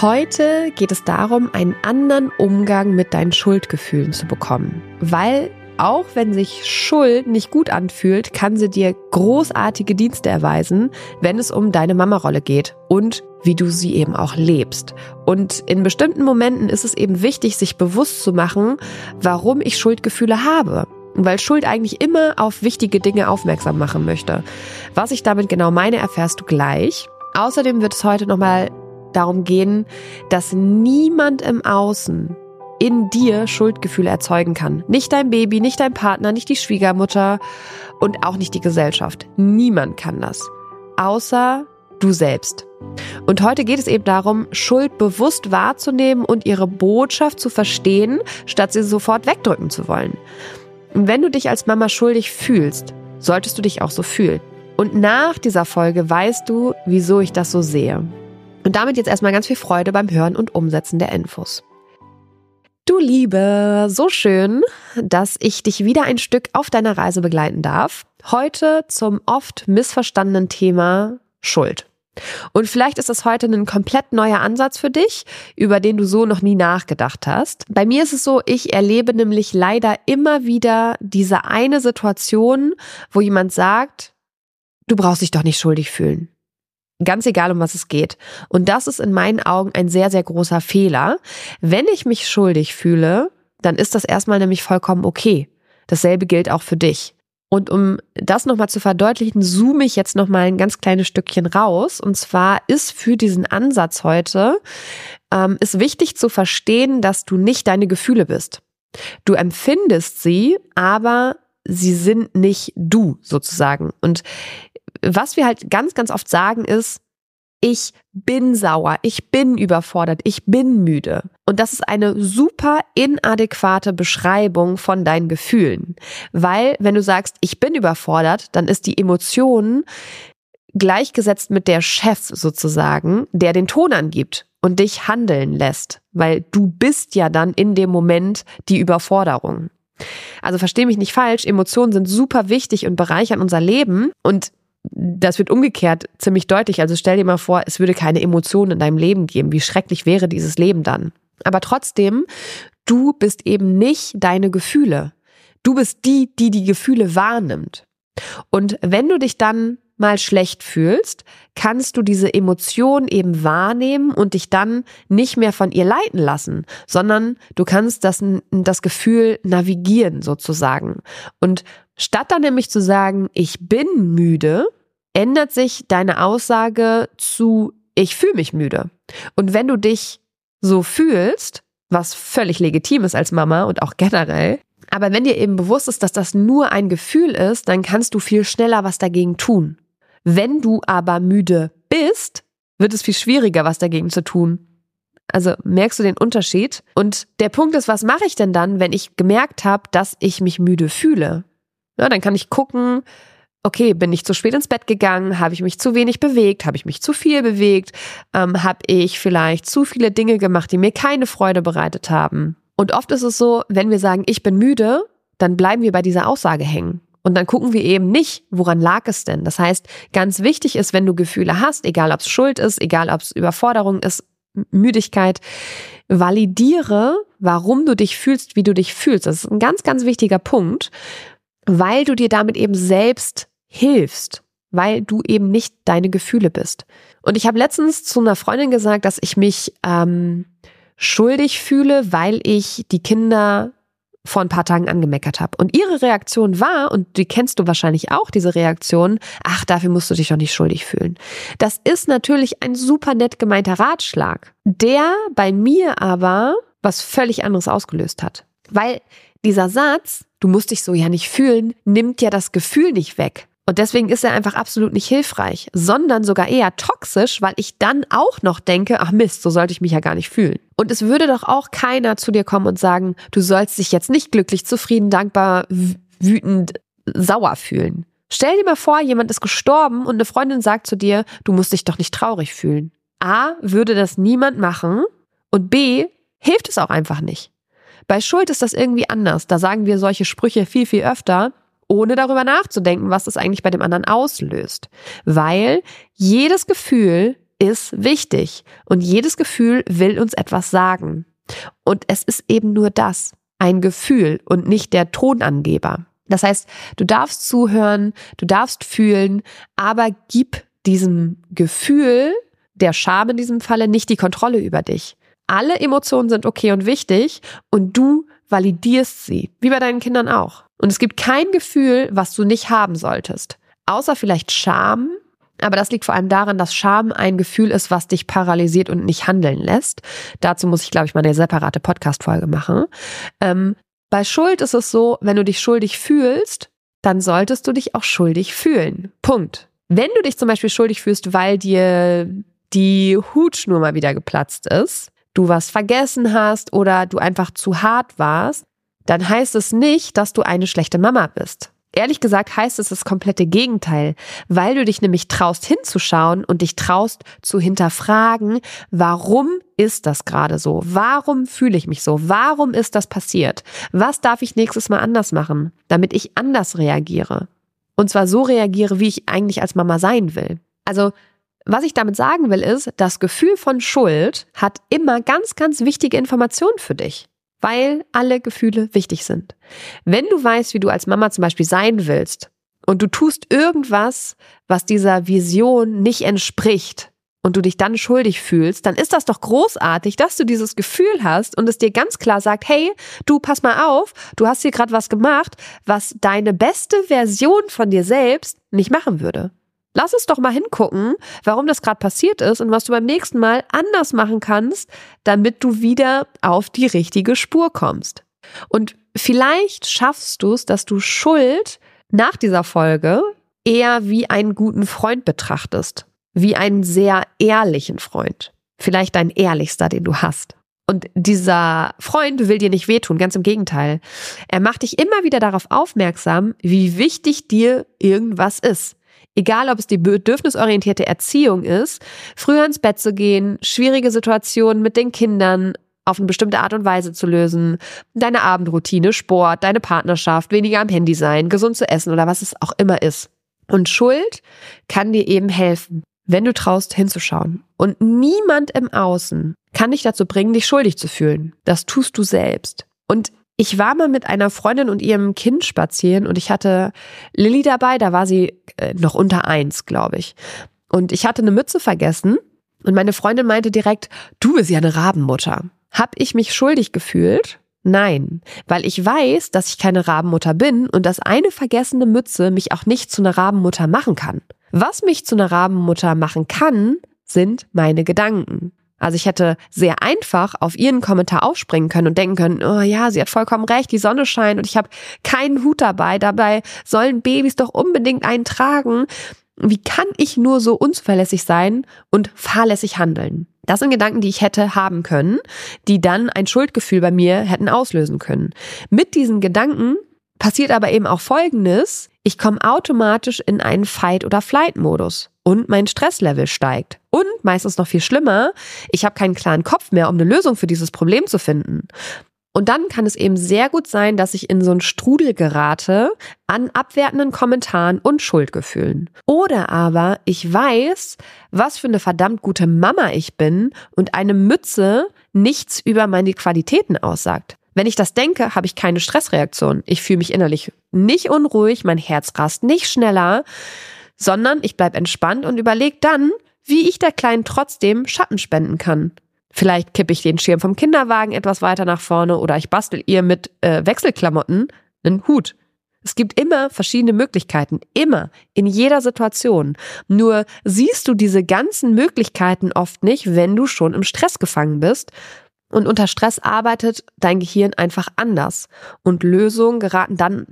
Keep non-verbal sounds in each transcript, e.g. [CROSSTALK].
Heute geht es darum, einen anderen Umgang mit deinen Schuldgefühlen zu bekommen, weil auch wenn sich Schuld nicht gut anfühlt, kann sie dir großartige Dienste erweisen, wenn es um deine Mama-Rolle geht und wie du sie eben auch lebst. Und in bestimmten Momenten ist es eben wichtig, sich bewusst zu machen, warum ich Schuldgefühle habe. Weil Schuld eigentlich immer auf wichtige Dinge aufmerksam machen möchte. Was ich damit genau meine, erfährst du gleich. Außerdem wird es heute nochmal darum gehen, dass niemand im Außen in dir Schuldgefühle erzeugen kann. Nicht dein Baby, nicht dein Partner, nicht die Schwiegermutter und auch nicht die Gesellschaft. Niemand kann das. Außer du selbst. Und heute geht es eben darum, Schuld bewusst wahrzunehmen und ihre Botschaft zu verstehen, statt sie sofort wegdrücken zu wollen. Und wenn du dich als Mama schuldig fühlst, solltest du dich auch so fühlen. Und nach dieser Folge weißt du, wieso ich das so sehe. Und damit jetzt erstmal ganz viel Freude beim Hören und Umsetzen der Infos. Du Liebe, so schön, dass ich dich wieder ein Stück auf deiner Reise begleiten darf. Heute zum oft missverstandenen Thema Schuld. Und vielleicht ist das heute ein komplett neuer Ansatz für dich, über den du so noch nie nachgedacht hast. Bei mir ist es so, ich erlebe nämlich leider immer wieder diese eine Situation, wo jemand sagt, du brauchst dich doch nicht schuldig fühlen. Ganz egal, um was es geht. Und das ist in meinen Augen ein sehr, sehr großer Fehler. Wenn ich mich schuldig fühle, dann ist das erstmal nämlich vollkommen okay. Dasselbe gilt auch für dich. Und um das nochmal zu verdeutlichen, zoome ich jetzt nochmal ein ganz kleines Stückchen raus. Und zwar ist für diesen Ansatz heute, ähm, ist wichtig zu verstehen, dass du nicht deine Gefühle bist. Du empfindest sie, aber sie sind nicht du sozusagen. Und was wir halt ganz, ganz oft sagen ist, ich bin sauer, ich bin überfordert, ich bin müde. Und das ist eine super inadäquate Beschreibung von deinen Gefühlen. Weil wenn du sagst, ich bin überfordert, dann ist die Emotion gleichgesetzt mit der Chef sozusagen, der den Ton angibt und dich handeln lässt. Weil du bist ja dann in dem Moment die Überforderung. Also versteh mich nicht falsch, Emotionen sind super wichtig und bereichern unser Leben und das wird umgekehrt ziemlich deutlich. Also stell dir mal vor, es würde keine Emotionen in deinem Leben geben. Wie schrecklich wäre dieses Leben dann? Aber trotzdem, du bist eben nicht deine Gefühle. Du bist die, die die Gefühle wahrnimmt. Und wenn du dich dann mal schlecht fühlst, kannst du diese Emotion eben wahrnehmen und dich dann nicht mehr von ihr leiten lassen, sondern du kannst das, das Gefühl navigieren sozusagen. Und statt dann nämlich zu sagen, ich bin müde, ändert sich deine Aussage zu, ich fühle mich müde. Und wenn du dich so fühlst, was völlig legitim ist als Mama und auch generell, aber wenn dir eben bewusst ist, dass das nur ein Gefühl ist, dann kannst du viel schneller was dagegen tun. Wenn du aber müde bist, wird es viel schwieriger, was dagegen zu tun. Also merkst du den Unterschied? Und der Punkt ist, was mache ich denn dann, wenn ich gemerkt habe, dass ich mich müde fühle? Ja, dann kann ich gucken, okay, bin ich zu spät ins Bett gegangen? Habe ich mich zu wenig bewegt? Habe ich mich zu viel bewegt? Ähm, Habe ich vielleicht zu viele Dinge gemacht, die mir keine Freude bereitet haben? Und oft ist es so, wenn wir sagen, ich bin müde, dann bleiben wir bei dieser Aussage hängen. Und dann gucken wir eben nicht, woran lag es denn. Das heißt, ganz wichtig ist, wenn du Gefühle hast, egal ob es Schuld ist, egal ob es Überforderung ist, Müdigkeit, validiere, warum du dich fühlst, wie du dich fühlst. Das ist ein ganz, ganz wichtiger Punkt, weil du dir damit eben selbst hilfst, weil du eben nicht deine Gefühle bist. Und ich habe letztens zu einer Freundin gesagt, dass ich mich ähm, schuldig fühle, weil ich die Kinder vor ein paar Tagen angemeckert habe. Und ihre Reaktion war, und die kennst du wahrscheinlich auch, diese Reaktion, ach, dafür musst du dich doch nicht schuldig fühlen. Das ist natürlich ein super nett gemeinter Ratschlag, der bei mir aber was völlig anderes ausgelöst hat. Weil dieser Satz, du musst dich so ja nicht fühlen, nimmt ja das Gefühl nicht weg. Und deswegen ist er einfach absolut nicht hilfreich, sondern sogar eher toxisch, weil ich dann auch noch denke, ach Mist, so sollte ich mich ja gar nicht fühlen. Und es würde doch auch keiner zu dir kommen und sagen, du sollst dich jetzt nicht glücklich, zufrieden, dankbar, wütend, sauer fühlen. Stell dir mal vor, jemand ist gestorben und eine Freundin sagt zu dir, du musst dich doch nicht traurig fühlen. A, würde das niemand machen und B, hilft es auch einfach nicht. Bei Schuld ist das irgendwie anders. Da sagen wir solche Sprüche viel, viel öfter ohne darüber nachzudenken, was das eigentlich bei dem anderen auslöst. Weil jedes Gefühl ist wichtig und jedes Gefühl will uns etwas sagen. Und es ist eben nur das, ein Gefühl und nicht der Tonangeber. Das heißt, du darfst zuhören, du darfst fühlen, aber gib diesem Gefühl, der Scham in diesem Falle, nicht die Kontrolle über dich. Alle Emotionen sind okay und wichtig und du validierst sie, wie bei deinen Kindern auch. Und es gibt kein Gefühl, was du nicht haben solltest. Außer vielleicht Scham. Aber das liegt vor allem daran, dass Scham ein Gefühl ist, was dich paralysiert und nicht handeln lässt. Dazu muss ich, glaube ich, mal eine separate Podcast-Folge machen. Ähm, bei Schuld ist es so, wenn du dich schuldig fühlst, dann solltest du dich auch schuldig fühlen. Punkt. Wenn du dich zum Beispiel schuldig fühlst, weil dir die Hutschnur mal wieder geplatzt ist, du was vergessen hast oder du einfach zu hart warst, dann heißt es nicht, dass du eine schlechte Mama bist. Ehrlich gesagt heißt es das komplette Gegenteil, weil du dich nämlich traust hinzuschauen und dich traust zu hinterfragen, warum ist das gerade so? Warum fühle ich mich so? Warum ist das passiert? Was darf ich nächstes Mal anders machen, damit ich anders reagiere? Und zwar so reagiere, wie ich eigentlich als Mama sein will. Also, was ich damit sagen will, ist, das Gefühl von Schuld hat immer ganz, ganz wichtige Informationen für dich weil alle Gefühle wichtig sind. Wenn du weißt, wie du als Mama zum Beispiel sein willst und du tust irgendwas, was dieser Vision nicht entspricht und du dich dann schuldig fühlst, dann ist das doch großartig, dass du dieses Gefühl hast und es dir ganz klar sagt, hey, du pass mal auf, du hast hier gerade was gemacht, was deine beste Version von dir selbst nicht machen würde. Lass uns doch mal hingucken, warum das gerade passiert ist und was du beim nächsten Mal anders machen kannst, damit du wieder auf die richtige Spur kommst. Und vielleicht schaffst du es, dass du Schuld nach dieser Folge eher wie einen guten Freund betrachtest, wie einen sehr ehrlichen Freund. Vielleicht dein ehrlichster, den du hast. Und dieser Freund will dir nicht wehtun, ganz im Gegenteil. Er macht dich immer wieder darauf aufmerksam, wie wichtig dir irgendwas ist Egal, ob es die bedürfnisorientierte Erziehung ist, früher ins Bett zu gehen, schwierige Situationen mit den Kindern auf eine bestimmte Art und Weise zu lösen, deine Abendroutine, Sport, deine Partnerschaft, weniger am Handy sein, gesund zu essen oder was es auch immer ist. Und Schuld kann dir eben helfen, wenn du traust hinzuschauen. Und niemand im Außen kann dich dazu bringen, dich schuldig zu fühlen. Das tust du selbst. Und Ich war mal mit einer Freundin und ihrem Kind spazieren und ich hatte Lilly dabei, da war sie äh, noch unter eins, glaube ich. Und ich hatte eine Mütze vergessen und meine Freundin meinte direkt, du bist ja eine Rabenmutter. Hab ich mich schuldig gefühlt? Nein, weil ich weiß, dass ich keine Rabenmutter bin und dass eine vergessene Mütze mich auch nicht zu einer Rabenmutter machen kann. Was mich zu einer Rabenmutter machen kann, sind meine Gedanken. Also ich hätte sehr einfach auf ihren Kommentar aufspringen können und denken können, oh ja, sie hat vollkommen recht, die Sonne scheint und ich habe keinen Hut dabei. Dabei sollen Babys doch unbedingt einen tragen. Wie kann ich nur so unzuverlässig sein und fahrlässig handeln? Das sind Gedanken, die ich hätte haben können, die dann ein Schuldgefühl bei mir hätten auslösen können. Mit diesen Gedanken passiert aber eben auch Folgendes. Ich komme automatisch in einen Fight- oder Flight-Modus und mein Stresslevel steigt. Und meistens noch viel schlimmer, ich habe keinen klaren Kopf mehr, um eine Lösung für dieses Problem zu finden. Und dann kann es eben sehr gut sein, dass ich in so einen Strudel gerate an abwertenden Kommentaren und Schuldgefühlen. Oder aber ich weiß, was für eine verdammt gute Mama ich bin und eine Mütze nichts über meine Qualitäten aussagt. Wenn ich das denke, habe ich keine Stressreaktion. Ich fühle mich innerlich nicht unruhig, mein Herz rast nicht schneller, sondern ich bleibe entspannt und überlege dann, wie ich der Kleinen trotzdem Schatten spenden kann. Vielleicht kippe ich den Schirm vom Kinderwagen etwas weiter nach vorne oder ich bastel ihr mit äh, Wechselklamotten einen Hut. Es gibt immer verschiedene Möglichkeiten, immer, in jeder Situation. Nur siehst du diese ganzen Möglichkeiten oft nicht, wenn du schon im Stress gefangen bist. Und unter Stress arbeitet dein Gehirn einfach anders. Und Lösungen geraten dann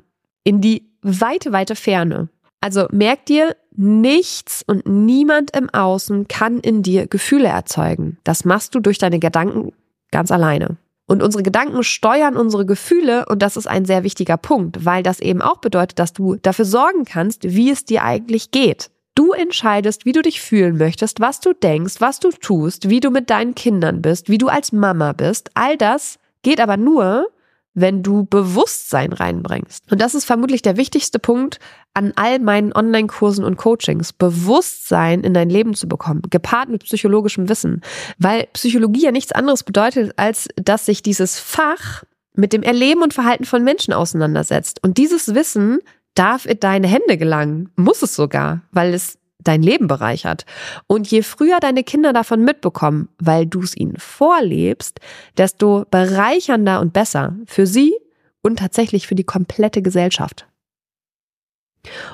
in die weite, weite Ferne. Also merk dir, nichts und niemand im Außen kann in dir Gefühle erzeugen. Das machst du durch deine Gedanken ganz alleine. Und unsere Gedanken steuern unsere Gefühle und das ist ein sehr wichtiger Punkt, weil das eben auch bedeutet, dass du dafür sorgen kannst, wie es dir eigentlich geht. Du entscheidest, wie du dich fühlen möchtest, was du denkst, was du tust, wie du mit deinen Kindern bist, wie du als Mama bist. All das geht aber nur, wenn du Bewusstsein reinbringst. Und das ist vermutlich der wichtigste Punkt an all meinen Online-Kursen und Coachings. Bewusstsein in dein Leben zu bekommen, gepaart mit psychologischem Wissen. Weil Psychologie ja nichts anderes bedeutet, als dass sich dieses Fach mit dem Erleben und Verhalten von Menschen auseinandersetzt. Und dieses Wissen darf in deine Hände gelangen, muss es sogar, weil es dein Leben bereichert. Und je früher deine Kinder davon mitbekommen, weil du es ihnen vorlebst, desto bereichernder und besser für sie und tatsächlich für die komplette Gesellschaft.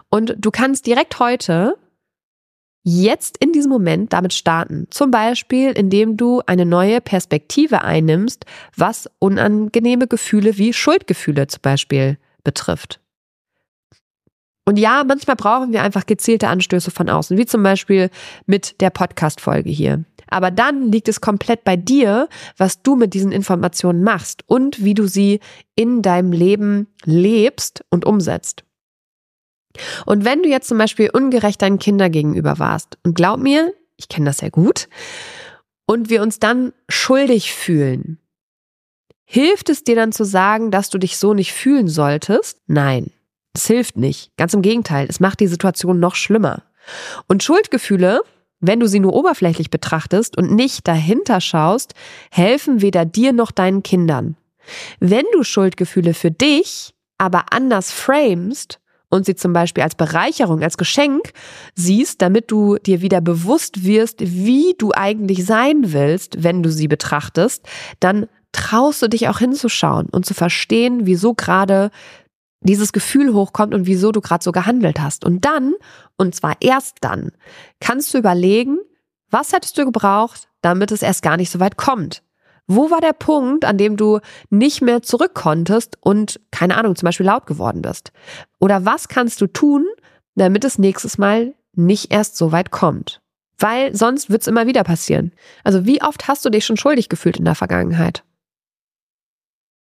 Und du kannst direkt heute, jetzt in diesem Moment damit starten. Zum Beispiel, indem du eine neue Perspektive einnimmst, was unangenehme Gefühle wie Schuldgefühle zum Beispiel betrifft. Und ja, manchmal brauchen wir einfach gezielte Anstöße von außen, wie zum Beispiel mit der Podcast-Folge hier. Aber dann liegt es komplett bei dir, was du mit diesen Informationen machst und wie du sie in deinem Leben lebst und umsetzt. Und wenn du jetzt zum Beispiel ungerecht deinen Kindern gegenüber warst, und glaub mir, ich kenne das sehr gut, und wir uns dann schuldig fühlen, hilft es dir dann zu sagen, dass du dich so nicht fühlen solltest? Nein. Es hilft nicht. Ganz im Gegenteil, es macht die Situation noch schlimmer. Und Schuldgefühle, wenn du sie nur oberflächlich betrachtest und nicht dahinter schaust, helfen weder dir noch deinen Kindern. Wenn du Schuldgefühle für dich aber anders framest und sie zum Beispiel als Bereicherung, als Geschenk siehst, damit du dir wieder bewusst wirst, wie du eigentlich sein willst, wenn du sie betrachtest, dann traust du dich auch hinzuschauen und zu verstehen, wieso gerade dieses Gefühl hochkommt und wieso du gerade so gehandelt hast. Und dann, und zwar erst dann, kannst du überlegen, was hättest du gebraucht, damit es erst gar nicht so weit kommt. Wo war der Punkt, an dem du nicht mehr zurück konntest und, keine Ahnung, zum Beispiel laut geworden bist? Oder was kannst du tun, damit es nächstes Mal nicht erst so weit kommt? Weil sonst wird es immer wieder passieren. Also wie oft hast du dich schon schuldig gefühlt in der Vergangenheit?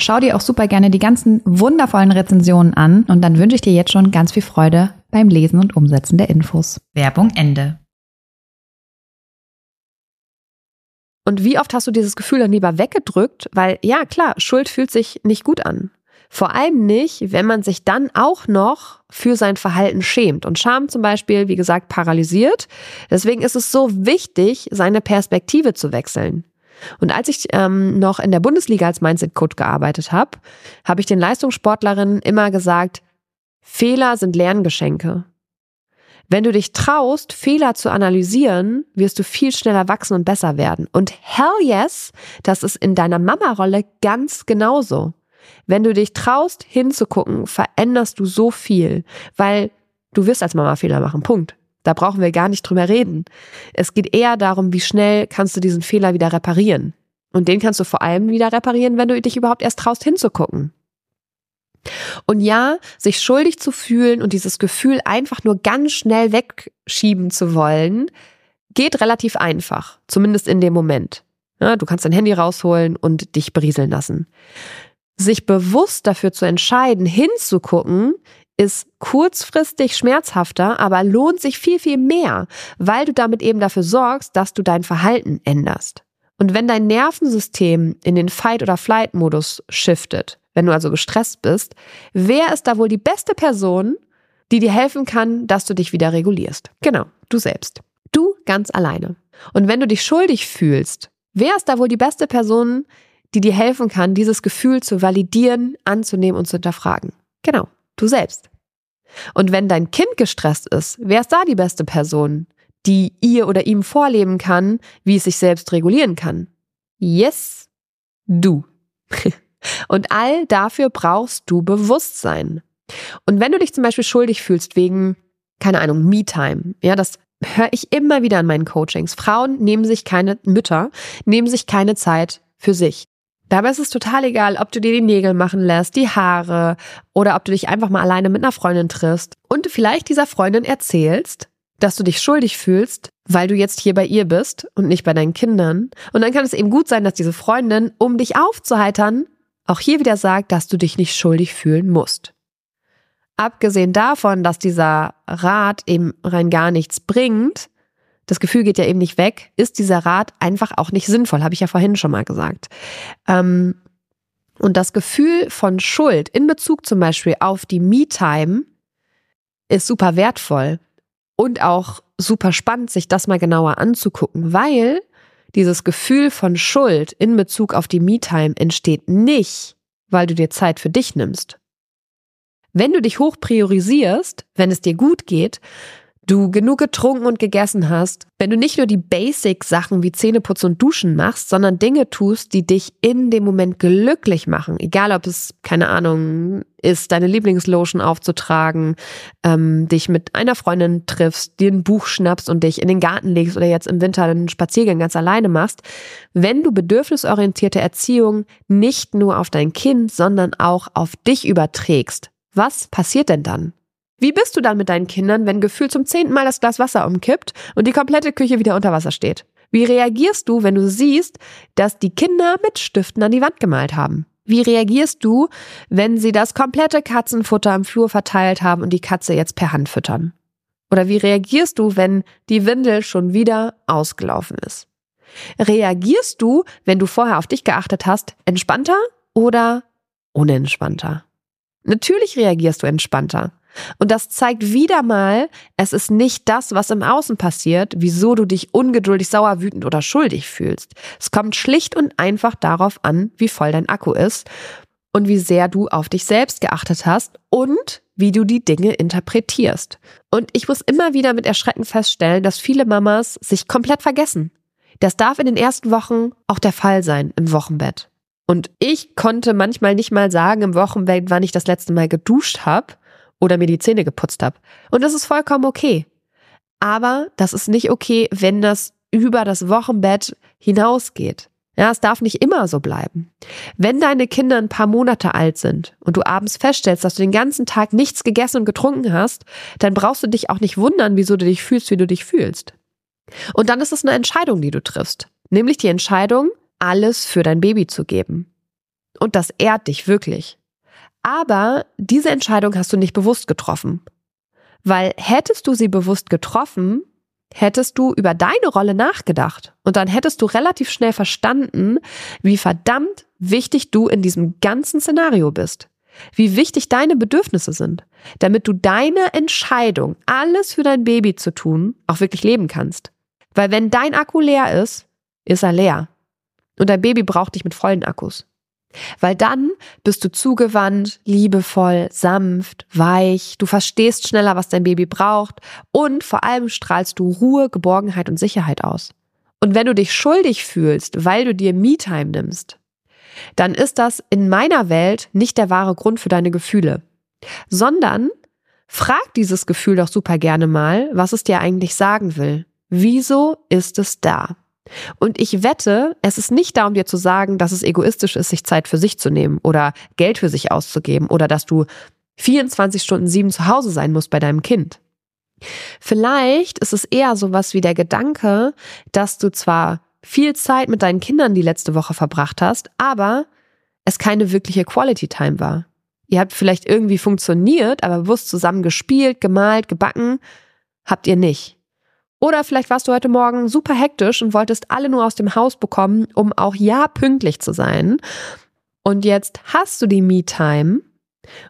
Schau dir auch super gerne die ganzen wundervollen Rezensionen an und dann wünsche ich dir jetzt schon ganz viel Freude beim Lesen und Umsetzen der Infos. Werbung Ende. Und wie oft hast du dieses Gefühl dann lieber weggedrückt? Weil ja, klar, Schuld fühlt sich nicht gut an. Vor allem nicht, wenn man sich dann auch noch für sein Verhalten schämt. Und Scham zum Beispiel, wie gesagt, paralysiert. Deswegen ist es so wichtig, seine Perspektive zu wechseln. Und als ich ähm, noch in der Bundesliga als Mindset-Coach gearbeitet habe, habe ich den Leistungssportlerinnen immer gesagt, Fehler sind Lerngeschenke. Wenn du dich traust, Fehler zu analysieren, wirst du viel schneller wachsen und besser werden. Und hell yes, das ist in deiner Mama-Rolle ganz genauso. Wenn du dich traust, hinzugucken, veränderst du so viel, weil du wirst als Mama Fehler machen. Punkt. Da brauchen wir gar nicht drüber reden. Es geht eher darum, wie schnell kannst du diesen Fehler wieder reparieren. Und den kannst du vor allem wieder reparieren, wenn du dich überhaupt erst traust hinzugucken. Und ja, sich schuldig zu fühlen und dieses Gefühl einfach nur ganz schnell wegschieben zu wollen, geht relativ einfach, zumindest in dem Moment. Ja, du kannst dein Handy rausholen und dich berieseln lassen. Sich bewusst dafür zu entscheiden, hinzugucken, ist kurzfristig schmerzhafter, aber lohnt sich viel, viel mehr, weil du damit eben dafür sorgst, dass du dein Verhalten änderst. Und wenn dein Nervensystem in den Fight- oder Flight-Modus shiftet, wenn du also gestresst bist, wer ist da wohl die beste Person, die dir helfen kann, dass du dich wieder regulierst? Genau, du selbst. Du ganz alleine. Und wenn du dich schuldig fühlst, wer ist da wohl die beste Person, die dir helfen kann, dieses Gefühl zu validieren, anzunehmen und zu hinterfragen? Genau, Du selbst. Und wenn dein Kind gestresst ist, wer ist da die beste Person, die ihr oder ihm vorleben kann, wie es sich selbst regulieren kann? Yes, du. [LAUGHS] Und all dafür brauchst du Bewusstsein. Und wenn du dich zum Beispiel schuldig fühlst wegen, keine Ahnung, Me-Time, ja, das höre ich immer wieder in meinen Coachings. Frauen nehmen sich keine, Mütter nehmen sich keine Zeit für sich. Dabei ist es total egal, ob du dir die Nägel machen lässt, die Haare oder ob du dich einfach mal alleine mit einer Freundin triffst und vielleicht dieser Freundin erzählst, dass du dich schuldig fühlst, weil du jetzt hier bei ihr bist und nicht bei deinen Kindern. Und dann kann es eben gut sein, dass diese Freundin, um dich aufzuheitern, auch hier wieder sagt, dass du dich nicht schuldig fühlen musst. Abgesehen davon, dass dieser Rat eben rein gar nichts bringt, das Gefühl geht ja eben nicht weg, ist dieser Rat einfach auch nicht sinnvoll, habe ich ja vorhin schon mal gesagt. Ähm, und das Gefühl von Schuld in Bezug zum Beispiel auf die Me-Time ist super wertvoll und auch super spannend, sich das mal genauer anzugucken, weil dieses Gefühl von Schuld in Bezug auf die Me-Time entsteht nicht, weil du dir Zeit für dich nimmst. Wenn du dich hoch priorisierst, wenn es dir gut geht, du genug getrunken und gegessen hast, wenn du nicht nur die Basic-Sachen wie Zähneputzen und Duschen machst, sondern Dinge tust, die dich in dem Moment glücklich machen, egal ob es, keine Ahnung, ist, deine Lieblingslotion aufzutragen, ähm, dich mit einer Freundin triffst, dir ein Buch schnappst und dich in den Garten legst oder jetzt im Winter einen Spaziergang ganz alleine machst, wenn du bedürfnisorientierte Erziehung nicht nur auf dein Kind, sondern auch auf dich überträgst, was passiert denn dann? Wie bist du dann mit deinen Kindern, wenn gefühlt zum zehnten Mal das Glas Wasser umkippt und die komplette Küche wieder unter Wasser steht? Wie reagierst du, wenn du siehst, dass die Kinder mit Stiften an die Wand gemalt haben? Wie reagierst du, wenn sie das komplette Katzenfutter im Flur verteilt haben und die Katze jetzt per Hand füttern? Oder wie reagierst du, wenn die Windel schon wieder ausgelaufen ist? Reagierst du, wenn du vorher auf dich geachtet hast, entspannter oder unentspannter? Natürlich reagierst du entspannter. Und das zeigt wieder mal, es ist nicht das, was im Außen passiert, wieso du dich ungeduldig, sauer, wütend oder schuldig fühlst. Es kommt schlicht und einfach darauf an, wie voll dein Akku ist und wie sehr du auf dich selbst geachtet hast und wie du die Dinge interpretierst. Und ich muss immer wieder mit Erschrecken feststellen, dass viele Mamas sich komplett vergessen. Das darf in den ersten Wochen auch der Fall sein im Wochenbett. Und ich konnte manchmal nicht mal sagen im Wochenbett, wann ich das letzte Mal geduscht habe oder mir die Zähne geputzt habe. Und das ist vollkommen okay. Aber das ist nicht okay, wenn das über das Wochenbett hinausgeht. Ja, es darf nicht immer so bleiben. Wenn deine Kinder ein paar Monate alt sind und du abends feststellst, dass du den ganzen Tag nichts gegessen und getrunken hast, dann brauchst du dich auch nicht wundern, wieso du dich fühlst, wie du dich fühlst. Und dann ist es eine Entscheidung, die du triffst. Nämlich die Entscheidung, alles für dein Baby zu geben. Und das ehrt dich wirklich. Aber diese Entscheidung hast du nicht bewusst getroffen. Weil hättest du sie bewusst getroffen, hättest du über deine Rolle nachgedacht und dann hättest du relativ schnell verstanden, wie verdammt wichtig du in diesem ganzen Szenario bist. Wie wichtig deine Bedürfnisse sind, damit du deine Entscheidung, alles für dein Baby zu tun, auch wirklich leben kannst. Weil wenn dein Akku leer ist, ist er leer. Und dein Baby braucht dich mit vollen Akkus. Weil dann bist du zugewandt, liebevoll, sanft, weich, du verstehst schneller, was dein Baby braucht und vor allem strahlst du Ruhe, Geborgenheit und Sicherheit aus. Und wenn du dich schuldig fühlst, weil du dir Me-Time nimmst, dann ist das in meiner Welt nicht der wahre Grund für deine Gefühle, sondern frag dieses Gefühl doch super gerne mal, was es dir eigentlich sagen will. Wieso ist es da? Und ich wette, es ist nicht darum, dir zu sagen, dass es egoistisch ist, sich Zeit für sich zu nehmen oder Geld für sich auszugeben oder dass du 24 Stunden sieben zu Hause sein musst bei deinem Kind. Vielleicht ist es eher sowas wie der Gedanke, dass du zwar viel Zeit mit deinen Kindern die letzte Woche verbracht hast, aber es keine wirkliche Quality Time war. Ihr habt vielleicht irgendwie funktioniert, aber bewusst zusammen gespielt, gemalt, gebacken, habt ihr nicht. Oder vielleicht warst du heute Morgen super hektisch und wolltest alle nur aus dem Haus bekommen, um auch ja pünktlich zu sein. Und jetzt hast du die Me-Time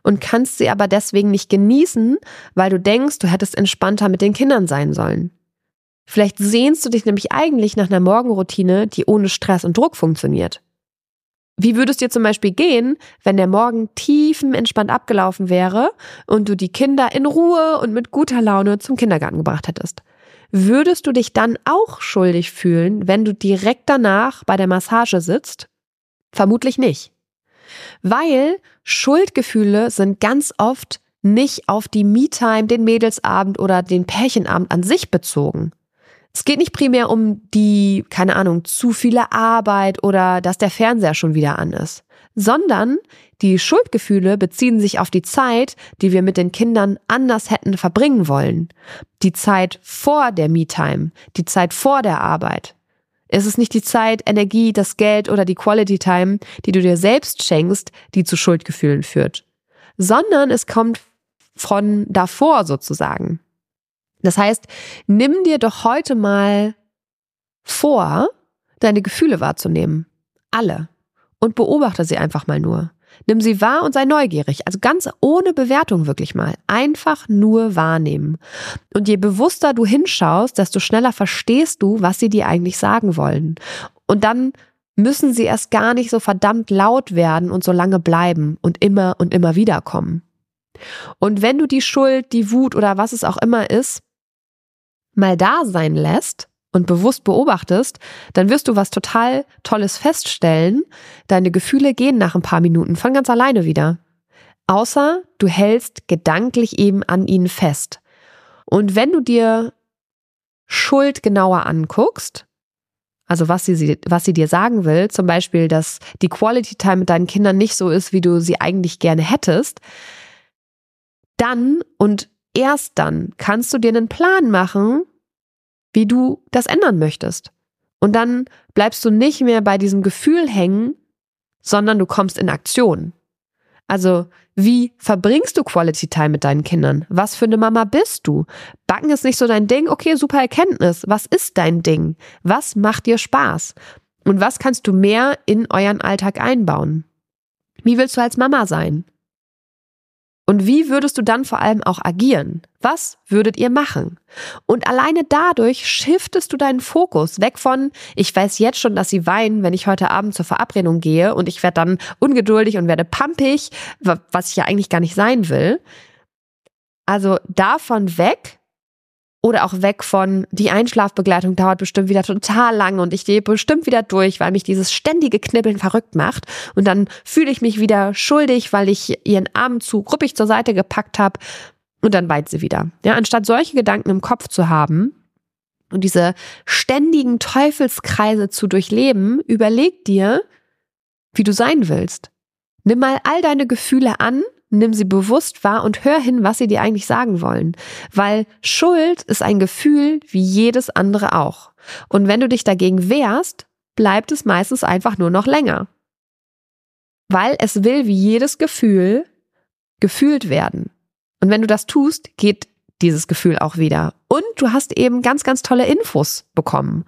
und kannst sie aber deswegen nicht genießen, weil du denkst, du hättest entspannter mit den Kindern sein sollen. Vielleicht sehnst du dich nämlich eigentlich nach einer Morgenroutine, die ohne Stress und Druck funktioniert. Wie würde es dir zum Beispiel gehen, wenn der Morgen tiefenentspannt abgelaufen wäre und du die Kinder in Ruhe und mit guter Laune zum Kindergarten gebracht hättest? Würdest du dich dann auch schuldig fühlen, wenn du direkt danach bei der Massage sitzt? Vermutlich nicht. Weil Schuldgefühle sind ganz oft nicht auf die Me-Time, den Mädelsabend oder den Pärchenabend an sich bezogen. Es geht nicht primär um die, keine Ahnung, zu viele Arbeit oder dass der Fernseher schon wieder an ist, sondern die Schuldgefühle beziehen sich auf die Zeit, die wir mit den Kindern anders hätten verbringen wollen. Die Zeit vor der Me-Time, die Zeit vor der Arbeit. Es ist nicht die Zeit, Energie, das Geld oder die Quality Time, die du dir selbst schenkst, die zu Schuldgefühlen führt, sondern es kommt von davor sozusagen. Das heißt, nimm dir doch heute mal vor, deine Gefühle wahrzunehmen. Alle. Und beobachte sie einfach mal nur. Nimm sie wahr und sei neugierig. Also ganz ohne Bewertung wirklich mal. Einfach nur wahrnehmen. Und je bewusster du hinschaust, desto schneller verstehst du, was sie dir eigentlich sagen wollen. Und dann müssen sie erst gar nicht so verdammt laut werden und so lange bleiben und immer und immer wieder kommen. Und wenn du die Schuld, die Wut oder was es auch immer ist, mal da sein lässt und bewusst beobachtest, dann wirst du was total Tolles feststellen. Deine Gefühle gehen nach ein paar Minuten von ganz alleine wieder. Außer du hältst gedanklich eben an ihnen fest. Und wenn du dir Schuld genauer anguckst, also was sie, was sie dir sagen will, zum Beispiel, dass die Quality Time mit deinen Kindern nicht so ist, wie du sie eigentlich gerne hättest, dann und erst dann kannst du dir einen Plan machen, wie du das ändern möchtest. Und dann bleibst du nicht mehr bei diesem Gefühl hängen, sondern du kommst in Aktion. Also, wie verbringst du Quality Time mit deinen Kindern? Was für eine Mama bist du? Backen ist nicht so dein Ding? Okay, super Erkenntnis. Was ist dein Ding? Was macht dir Spaß? Und was kannst du mehr in euren Alltag einbauen? Wie willst du als Mama sein? Und wie würdest du dann vor allem auch agieren? Was würdet ihr machen? Und alleine dadurch shiftest du deinen Fokus weg von, ich weiß jetzt schon, dass sie weinen, wenn ich heute Abend zur Verabredung gehe und ich werde dann ungeduldig und werde pampig, was ich ja eigentlich gar nicht sein will. Also davon weg oder auch weg von, die Einschlafbegleitung dauert bestimmt wieder total lang und ich gehe bestimmt wieder durch, weil mich dieses ständige Knibbeln verrückt macht. Und dann fühle ich mich wieder schuldig, weil ich ihren Arm zu gruppig zur Seite gepackt habe. Und dann weint sie wieder. Ja, anstatt solche Gedanken im Kopf zu haben und diese ständigen Teufelskreise zu durchleben, überleg dir, wie du sein willst. Nimm mal all deine Gefühle an nimm sie bewusst wahr und hör hin, was sie dir eigentlich sagen wollen. Weil Schuld ist ein Gefühl wie jedes andere auch. Und wenn du dich dagegen wehrst, bleibt es meistens einfach nur noch länger. Weil es will wie jedes Gefühl gefühlt werden. Und wenn du das tust, geht dieses Gefühl auch wieder. Und du hast eben ganz, ganz tolle Infos bekommen.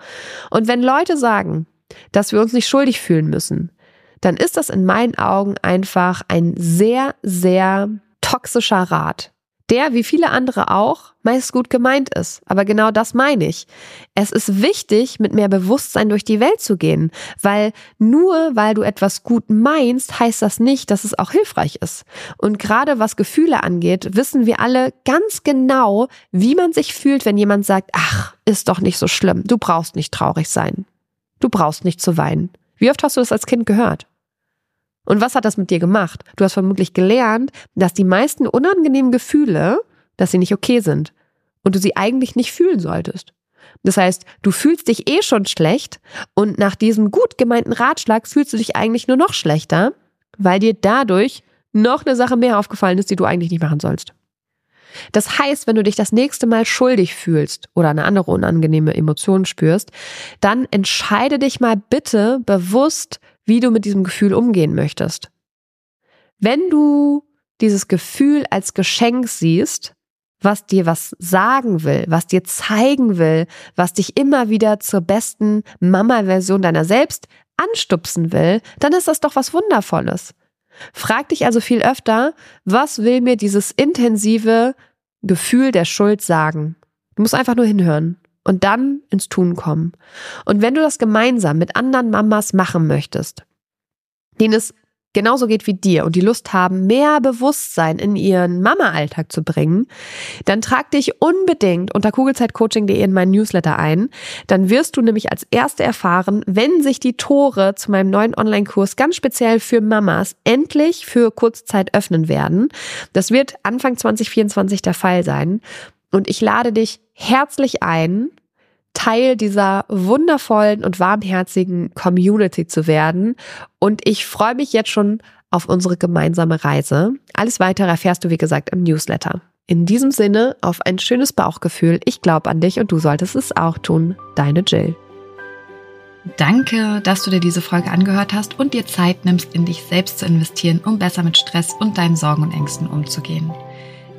Und wenn Leute sagen, dass wir uns nicht schuldig fühlen müssen, dann ist das in meinen Augen einfach ein sehr, sehr toxischer Rat. Der, wie viele andere auch, meist gut gemeint ist. Aber genau das meine ich. Es ist wichtig, mit mehr Bewusstsein durch die Welt zu gehen, weil nur weil du etwas gut meinst, heißt das nicht, dass es auch hilfreich ist. Und gerade was Gefühle angeht, wissen wir alle ganz genau, wie man sich fühlt, wenn jemand sagt, ach, ist doch nicht so schlimm, du brauchst nicht traurig sein. Du brauchst nicht zu weinen. Wie oft hast du das als Kind gehört? Und was hat das mit dir gemacht? Du hast vermutlich gelernt, dass die meisten unangenehmen Gefühle, dass sie nicht okay sind und du sie eigentlich nicht fühlen solltest. Das heißt, du fühlst dich eh schon schlecht und nach diesem gut gemeinten Ratschlag fühlst du dich eigentlich nur noch schlechter, weil dir dadurch noch eine Sache mehr aufgefallen ist, die du eigentlich nicht machen sollst. Das heißt, wenn du dich das nächste Mal schuldig fühlst oder eine andere unangenehme Emotion spürst, dann entscheide dich mal bitte bewusst wie du mit diesem Gefühl umgehen möchtest. Wenn du dieses Gefühl als Geschenk siehst, was dir was sagen will, was dir zeigen will, was dich immer wieder zur besten Mama-Version deiner selbst anstupsen will, dann ist das doch was Wundervolles. Frag dich also viel öfter, was will mir dieses intensive Gefühl der Schuld sagen? Du musst einfach nur hinhören und dann ins Tun kommen. Und wenn du das gemeinsam mit anderen Mamas machen möchtest, denen es genauso geht wie dir und die Lust haben, mehr Bewusstsein in ihren Mama-Alltag zu bringen, dann trag dich unbedingt unter kugelzeitcoaching.de in meinen Newsletter ein. Dann wirst du nämlich als Erste erfahren, wenn sich die Tore zu meinem neuen Online-Kurs ganz speziell für Mamas endlich für kurze Zeit öffnen werden. Das wird Anfang 2024 der Fall sein. Und ich lade dich herzlich ein, Teil dieser wundervollen und warmherzigen Community zu werden. Und ich freue mich jetzt schon auf unsere gemeinsame Reise. Alles weitere erfährst du, wie gesagt, im Newsletter. In diesem Sinne, auf ein schönes Bauchgefühl. Ich glaube an dich und du solltest es auch tun. Deine Jill. Danke, dass du dir diese Folge angehört hast und dir Zeit nimmst, in dich selbst zu investieren, um besser mit Stress und deinen Sorgen und Ängsten umzugehen.